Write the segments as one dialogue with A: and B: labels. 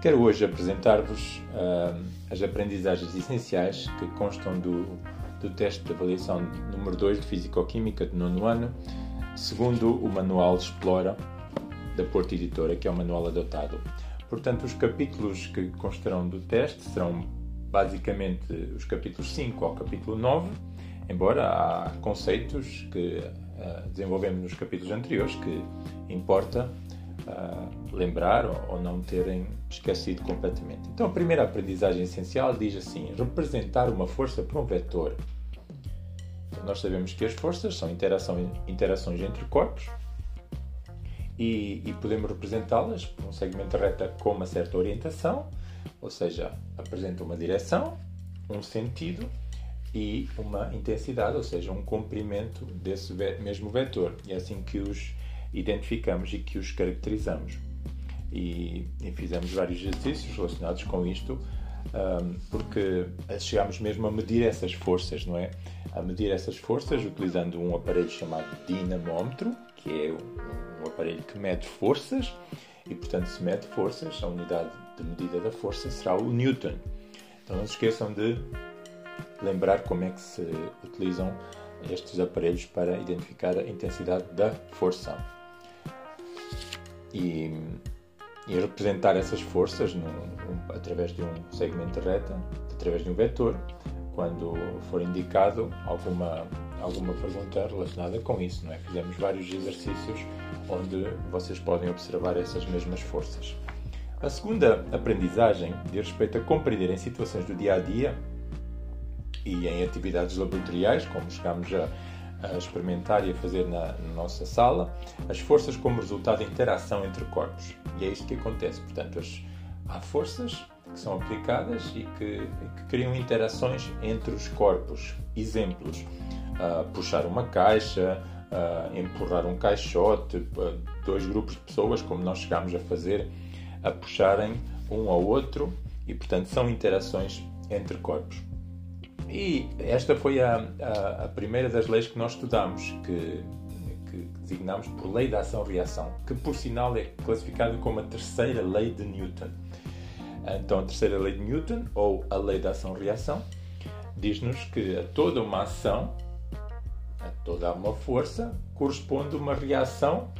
A: Quero hoje apresentar-vos uh, as aprendizagens essenciais que constam do, do teste de avaliação número 2 de Físico-Química de nono ano, segundo o manual Explora da Porto Editora, que é o manual adotado. Portanto, os capítulos que constarão do teste serão basicamente os capítulos 5 ao capítulo 9, embora há conceitos que uh, desenvolvemos nos capítulos anteriores que importa uh, lembrar ou não terem esquecido completamente. Então, a primeira aprendizagem essencial diz assim: representar uma força por um vetor. Então, nós sabemos que as forças são interação, interações entre corpos e, e podemos representá-las por um segmento reta com uma certa orientação, ou seja, apresenta uma direção, um sentido e uma intensidade, ou seja, um comprimento desse mesmo vetor. E é assim que os identificamos e que os caracterizamos. E, e fizemos vários exercícios relacionados com isto, um, porque chegámos mesmo a medir essas forças, não é? A medir essas forças utilizando um aparelho chamado dinamómetro, que é um, um aparelho que mede forças, e portanto, se mede forças, a unidade de medida da força será o Newton. Então não se esqueçam de lembrar como é que se utilizam estes aparelhos para identificar a intensidade da força e, e representar essas forças através de um segmento reta, através de um vetor, quando for indicado alguma, alguma pergunta relacionada com isso. Não é? Fizemos vários exercícios onde vocês podem observar essas mesmas forças. A segunda aprendizagem diz respeito a compreender em situações do dia a dia e em atividades laboratoriais, como chegámos a a experimentar e a fazer na, na, nossa sala, as forças como resultado da interação entre corpos. E é isto que acontece. Portanto, as, há forças que são aplicadas e que, que criam interações entre os corpos. Exemplos: uh, puxar uma caixa, uh, empurrar um caixote, uh, dois grupos de pessoas, como nós chegámos a fazer, a puxarem um ao outro, e portanto são interações entre corpos. E esta foi a, a, a primeira das leis que nós estudamos, que, que designamos por lei da ação-reação, que por sinal é classificada como a terceira lei de Newton. Então, a terceira lei de Newton, ou a lei da ação-reação, diz-nos que a toda uma ação, a toda uma força, corresponde uma reação,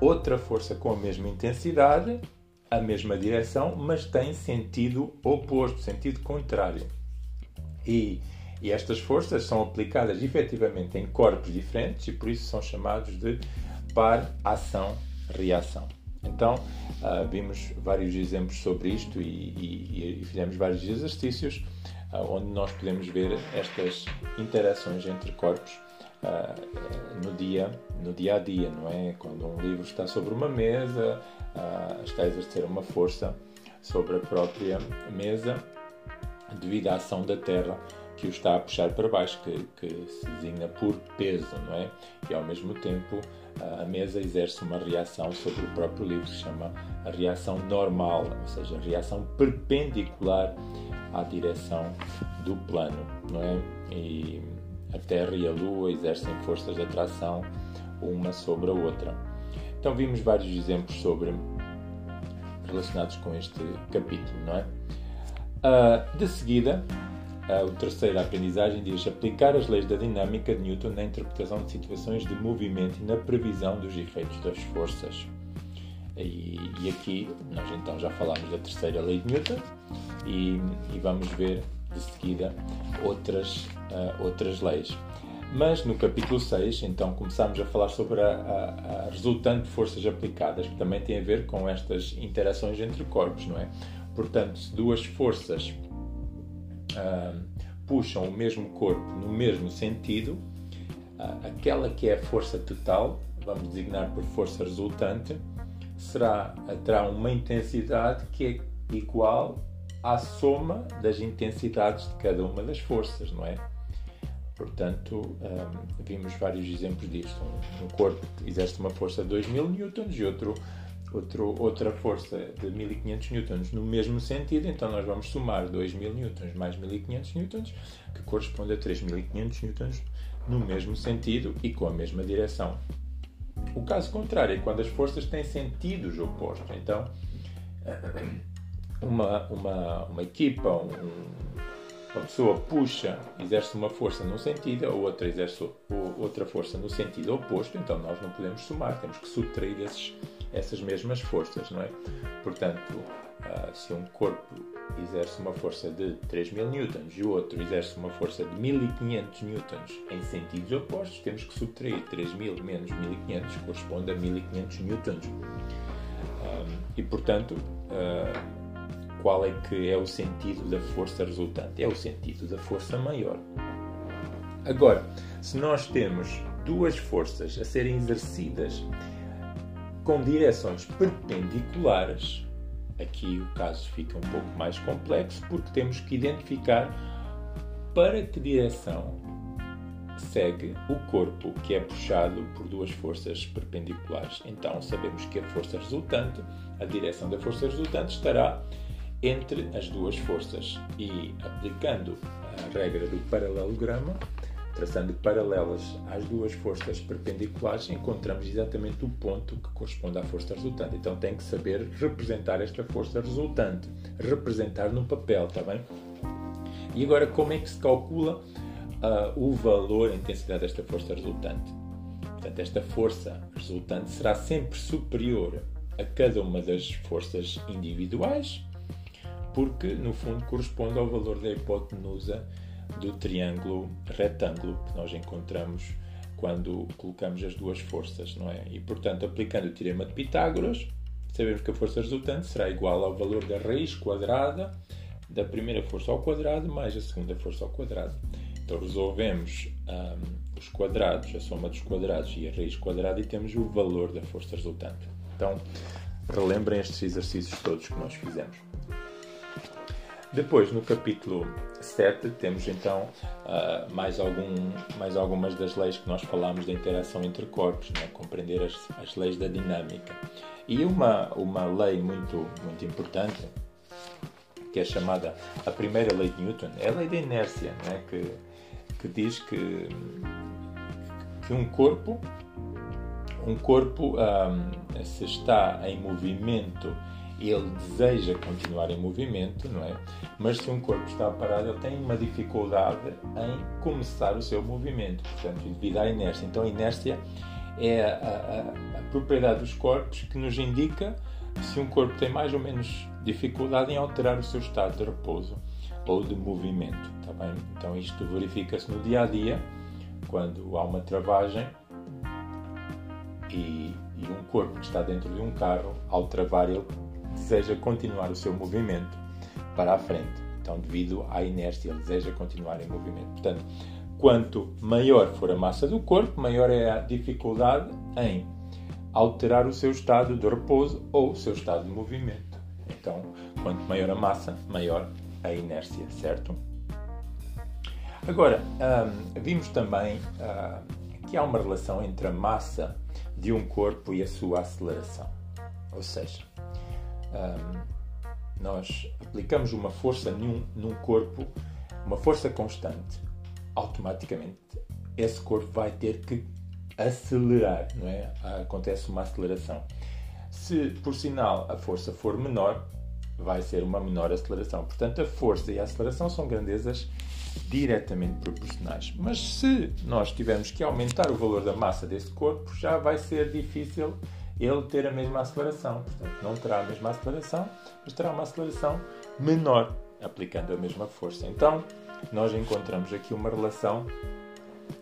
A: outra força com a mesma intensidade, a mesma direção, mas tem sentido oposto, sentido contrário. E, e estas forças são aplicadas efetivamente em corpos diferentes e por isso são chamados de par-ação-reação. Então, uh, vimos vários exemplos sobre isto e, e, e fizemos vários exercícios uh, onde nós podemos ver estas interações entre corpos uh, no, dia, no dia a dia, não é? Quando um livro está sobre uma mesa, está a exercer uma força sobre a própria mesa devido à ação da Terra que o está a puxar para baixo, que, que se designa por peso, não é? E ao mesmo tempo a mesa exerce uma reação sobre o próprio livro, que se chama a reação normal, ou seja, a reação perpendicular à direção do plano, não é? E a Terra e a Lua exercem forças de atração uma sobre a outra. Então vimos vários exemplos sobre relacionados com este capítulo, não é? Uh, de seguida, uh, a terceira aprendizagem diz aplicar as leis da dinâmica de Newton na interpretação de situações de movimento e na previsão dos efeitos das forças. E, e aqui nós então já falámos da terceira lei de Newton e, e vamos ver de seguida outras, uh, outras leis. Mas no capítulo 6, então, começamos a falar sobre a, a, a, resultante de forças aplicadas, que também tem a ver com estas interações entre corpos, não é? Portanto, se duas forças uh, puxam o mesmo corpo no mesmo sentido, uh, aquela que é a força total, vamos designar por força resultante, será, terá uma intensidade que é igual à soma das intensidades de cada uma das forças, não é? Portanto, um, vimos vários exemplos disto. Um, corpo exerce uma força de 2000 newtons e outro outro, outra força de 1500 newtons no mesmo sentido, então nós vamos somar 2000 newtons mais 1500 newtons, que corresponde a 3500 newtons no mesmo sentido e com a mesma direção. O caso contrário é quando as forças têm sentidos opostos. Então, uma, uma, uma equipa, um, uma pessoa puxa, exerce uma força num sentido, a outra exerce outra força no sentido oposto, então nós não podemos somar, temos que subtrair esses, essas mesmas forças, não é? Portanto, uh, se um corpo exerce uma força de 3000 newtons e o outro exerce uma força de 1500 newtons em sentidos opostos, temos que subtrair 3000 menos 1500 corresponde a 1500 newtons. Um, e portanto, uh, qual é que é o sentido da força resultante? É o sentido da força maior. Agora, se nós temos duas forças a serem exercidas com direções perpendiculares, aqui o caso fica um pouco mais complexo porque temos que identificar para que direção segue o corpo que é puxado por duas forças perpendiculares. Então sabemos que a força resultante, a direção da força resultante estará entre as duas forças e aplicando a regra do paralelograma, traçando paralelas às duas forças perpendiculares, encontramos exatamente o ponto que corresponde à força resultante. Então tem que saber representar esta força resultante, representar no papel, está bem? E agora como é que se calcula uh, o valor, a intensidade desta força resultante? Portanto, esta força resultante será sempre superior a cada uma das forças individuais, porque no fundo corresponde ao valor da hipotenusa do triângulo retângulo que nós encontramos quando colocamos as duas forças, não é? E portanto, aplicando o teorema de Pitágoras, sabemos que a força resultante será igual ao valor da raiz quadrada da primeira força ao quadrado mais a segunda força ao quadrado. Então resolvemos um, os quadrados, a soma dos quadrados e a raiz quadrada e temos o valor da força resultante. Então relembrem estes exercícios todos que nós fizemos. Depois, no capítulo 7, temos então uh, mais, algum, mais algumas das leis que nós falámos da interação entre corpos, né? compreender as, as leis da dinâmica. E uma, uma lei muito, muito importante, que é chamada a primeira lei de Newton, é a lei da inércia, né? que, que diz que, que um corpo, um corpo um, ah, se está em movimento ele deseja continuar em movimento, não é? Mas se um corpo está parado, ele tem uma dificuldade em começar o seu movimento, portanto, devido à inércia. Então, a inércia é a, a, a propriedade dos corpos que nos indica se um corpo tem mais ou menos dificuldade em alterar o seu estado de repouso ou de movimento, tá bem? Então, isto verifica-se no dia a dia, quando há uma travagem e, e um corpo que está dentro de um carro, ao travar, ele deseja continuar o seu movimento para a frente. Então, devido à inércia, ele deseja continuar em movimento. Portanto, quanto maior for a massa do corpo, maior é a dificuldade em alterar o seu estado de repouso ou o seu estado de movimento. Então, quanto maior a massa, maior a inércia, certo? Agora, hum, vimos também hum, que há uma relação entre a massa de um corpo e a sua aceleração. Ou seja, um, nós aplicamos uma força num, num corpo, uma força constante, automaticamente esse corpo vai ter que acelerar, não é? Acontece uma aceleração. Se, por sinal, a força for menor, vai ser uma menor aceleração. Portanto, a força e a aceleração são grandezas diretamente proporcionais. Mas se nós tivermos que aumentar o valor da massa desse corpo, já vai ser difícil ele ter a mesma aceleração. Portanto, não terá a mesma aceleração, mas terá uma aceleração menor, aplicando a mesma força. Então, nós encontramos aqui uma relação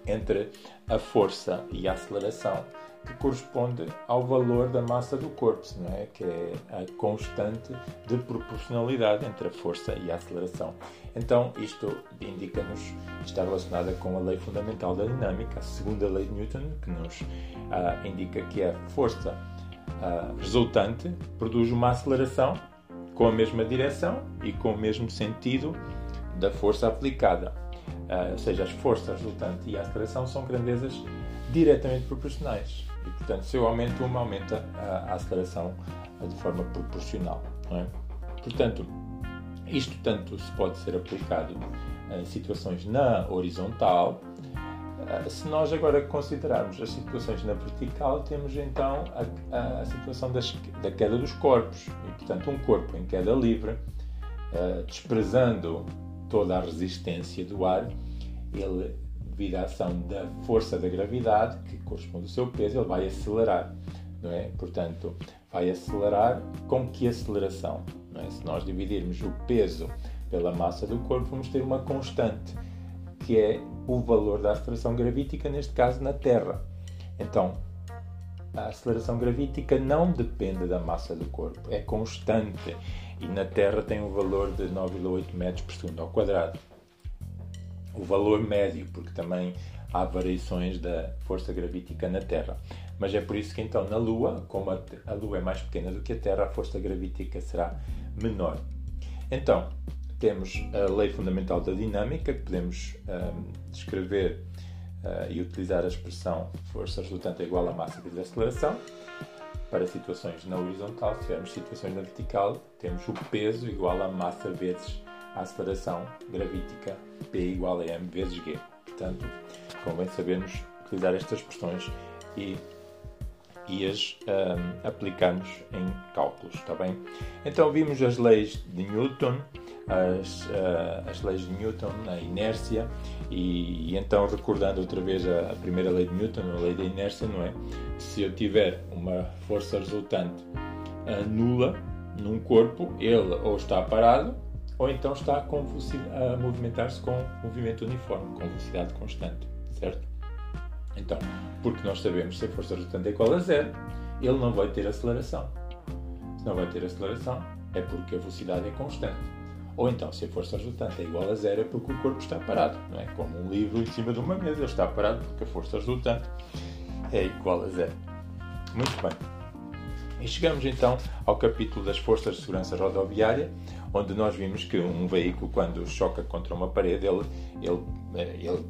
A: entre a força e a aceleração que corresponde ao valor da massa do corpo, não é? que é a constante de proporcionalidade entre a força e a aceleração. Então, isto indica-nos, está relacionada com a lei fundamental da dinâmica, a segunda lei de Newton, que nos ah, indica que a força ah, resultante produz uma aceleração com a mesma direção e com o mesmo sentido da força aplicada. Ah, ou seja, as forças resultantes e a aceleração são grandezas diretamente proporcionais. E, portanto, se eu aumento uma, aumenta a, aceleração de forma proporcional. É? Portanto, isto tanto se pode ser aplicado em situações na horizontal. Eh, se nós agora considerarmos as situações na vertical, temos então a, a, a situação das, da queda dos corpos. E, portanto, um corpo em queda livre desprezando toda a resistência do ar, ele, devido à ação da força da gravidade, que corresponde ao seu peso, ele vai acelerar. Não é? Portanto, vai acelerar com que aceleração? É? Se nós dividirmos o peso pela massa do corpo, vamos ter uma constante, que é o valor da aceleração gravítica, neste caso na Terra. Então, a aceleração gravítica não depende da massa do corpo, é constante e na Terra tem um valor de 9,8 metros por segundo ao quadrado. O valor médio, porque também há variações da força gravítica na Terra. Mas é por isso que então na Lua, como a, Lua é mais pequena do que a Terra, a força gravítica será menor. Então, temos a lei fundamental da dinâmica, que podemos um, descrever uh, e utilizar a expressão força resultante é igual à massa vezes a aceleração. Para situações na horizontal, se tivermos situações na vertical, temos o peso igual à massa vezes a aceleração gravítica, P igual a m vezes g. Portanto, convém sabermos utilizar estas expressões e e as um, aplicarmos em cálculos, está bem? Então vimos as leis de Newton, as, uh, as leis de Newton, a inércia, e, e, então recordando outra vez a, a, primeira lei de Newton, a lei da inércia, não é? Se eu tiver uma força resultante uh, nula num corpo, ele ou está parado ou então está a, movimentar-se com movimento uniforme, com velocidade constante, certo? Então, porque nós sabemos se a força resultante é igual a zero, ele não vai ter aceleração. Se não vai ter aceleração, é porque a velocidade é constante. Ou então, se a força resultante é igual a zero, é porque o corpo está parado. Não é como um livro em cima de uma mesa, ele está parado porque a força resultante é igual a zero. Muito bem. E chegamos então ao capítulo das forças de segurança rodoviária, onde nós vimos que um veículo, quando choca contra uma parede, ele, ele, eh, ele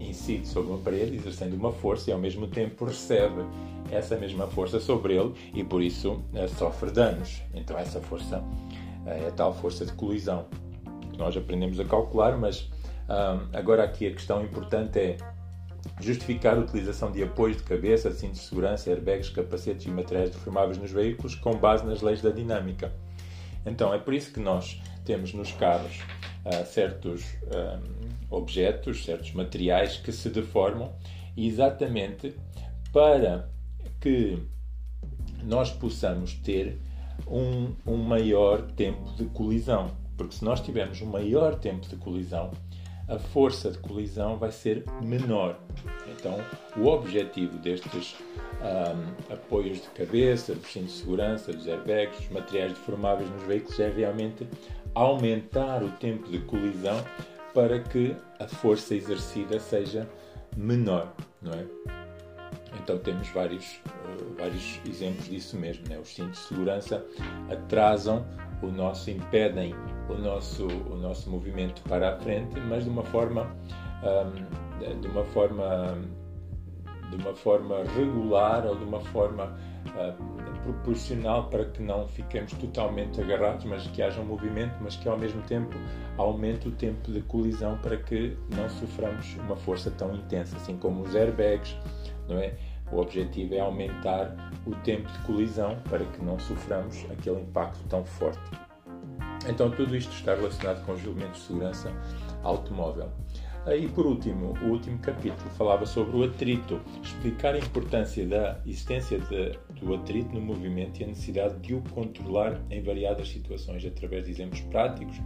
A: incide sobre uma parede, exercendo uma força e ao mesmo tempo recebe essa mesma força sobre ele e por isso uh, sofre danos. Então essa força uh, é a tal força de colisão que nós aprendemos a calcular, mas uh, agora aqui a questão importante é justificar a utilização de apoios de cabeça, cintos de segurança, airbags, capacetes e materiais deformáveis nos veículos com base nas leis da dinâmica. Então é por isso que nós temos nos carros certos objetos, certos materiais que se deformam exatamente para que nós possamos ter um, um maior tempo de colisão. Porque se nós tivermos um maior tempo de colisão, a força de colisão vai ser menor. Então, o objetivo destes um, apoios de cabeça, do cinto de segurança, dos airbags, dos materiais deformáveis nos veículos é realmente aumentar o tempo de colisão para que a força exercida seja menor, não é? Então temos vários, vários exemplos disso mesmo. Né? Os cintos de segurança atrasam o nosso, impedem o nosso, o nosso movimento para a frente, mas de uma forma, um, de uma forma, de uma forma regular ou de uma forma uh, proporcional para que não fiquemos totalmente agarrados, mas que haja um movimento, mas que ao mesmo tempo aumente o tempo de colisão para que não soframos uma força tão intensa, assim como os airbags, não é? O objetivo é aumentar o tempo de colisão para que não soframos aquele impacto tão forte. Então tudo isto está relacionado com os elementos de segurança automóvel. E por último, o último capítulo falava sobre o atrito, explicar a importância da existência de, do atrito no movimento e a necessidade de o controlar em variadas situações através de exemplos práticos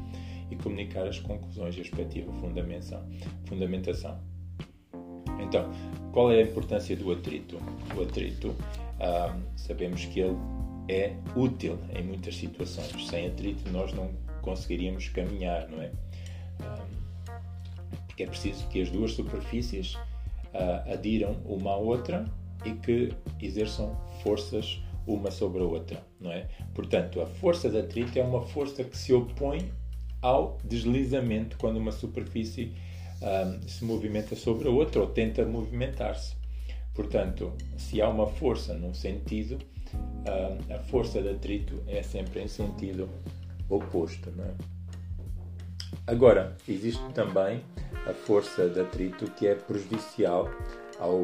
A: e comunicar as conclusões e a respectiva fundamentação. Então, qual é a importância do atrito? O atrito, ah, sabemos que ele é útil em muitas situações. Sem atrito, nós não conseguiríamos caminhar, não é? Ah, porque é preciso que as duas superfícies uh, adiram uma à outra e que exerçam forças uma sobre a outra, não é? Portanto, a força de atrito é uma força que se opõe ao deslizamento quando uma superfície um, se movimenta sobre a outra ou tenta movimentar-se. Portanto, se há uma força num sentido, um, a força de atrito é sempre em sentido oposto. Não é? Agora, existe também a força de atrito que é prejudicial ao,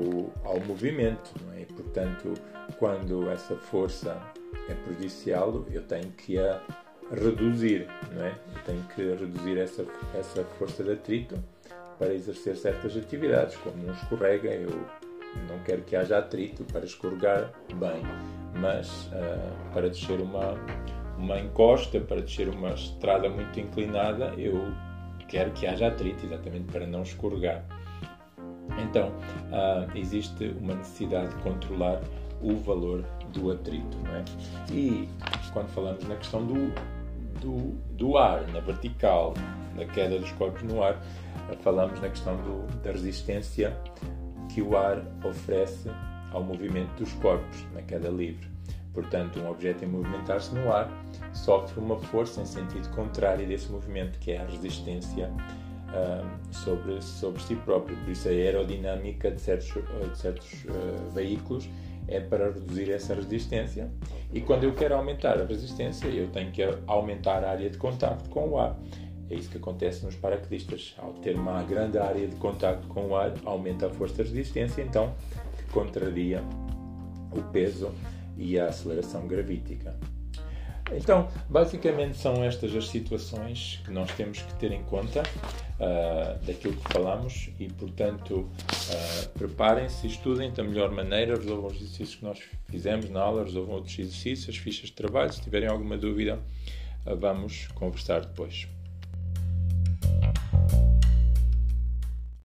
A: ao movimento, não é? Portanto, quando essa força é prejudicial, eu tenho que a, reduzir, não é? Eu tenho que reduzir essa, essa força de atrito para exercer certas atividades, como um escorrega, eu não quero que haja atrito para escorregar bem, mas uh, para descer uma, uma encosta, para descer uma estrada muito inclinada, eu quero que haja atrito, exatamente para não escorregar. Então, uh, existe uma necessidade de controlar o valor do atrito. Não é? E quando falamos na questão do, do, do ar, na vertical, na queda dos corpos no ar, falamos na questão do, da resistência que o ar oferece ao movimento dos corpos na queda livre. Portanto, um objeto em movimentar-se no ar sofre uma força em sentido contrário desse movimento, que é a resistência uh, sobre, sobre si próprio. Por isso, a aerodinâmica de certos, de certos uh, veículos é para reduzir essa resistência. E quando eu quero aumentar a resistência, eu tenho que aumentar a área de contacto com o ar. É isso que acontece nos paraquedistas. Ao ter uma grande área de contacto com o ar, aumenta a força de resistência, então contraria o peso e a aceleração gravítica. Então, basicamente são estas as situações que nós temos que ter em conta uh, daquilo que falamos e, portanto, uh, preparem-se, estudem da melhor maneira, resolvam os exercícios que nós fizemos na aula, resolvam outros exercícios, as fichas de trabalho. Se tiverem alguma dúvida, uh, vamos conversar depois. you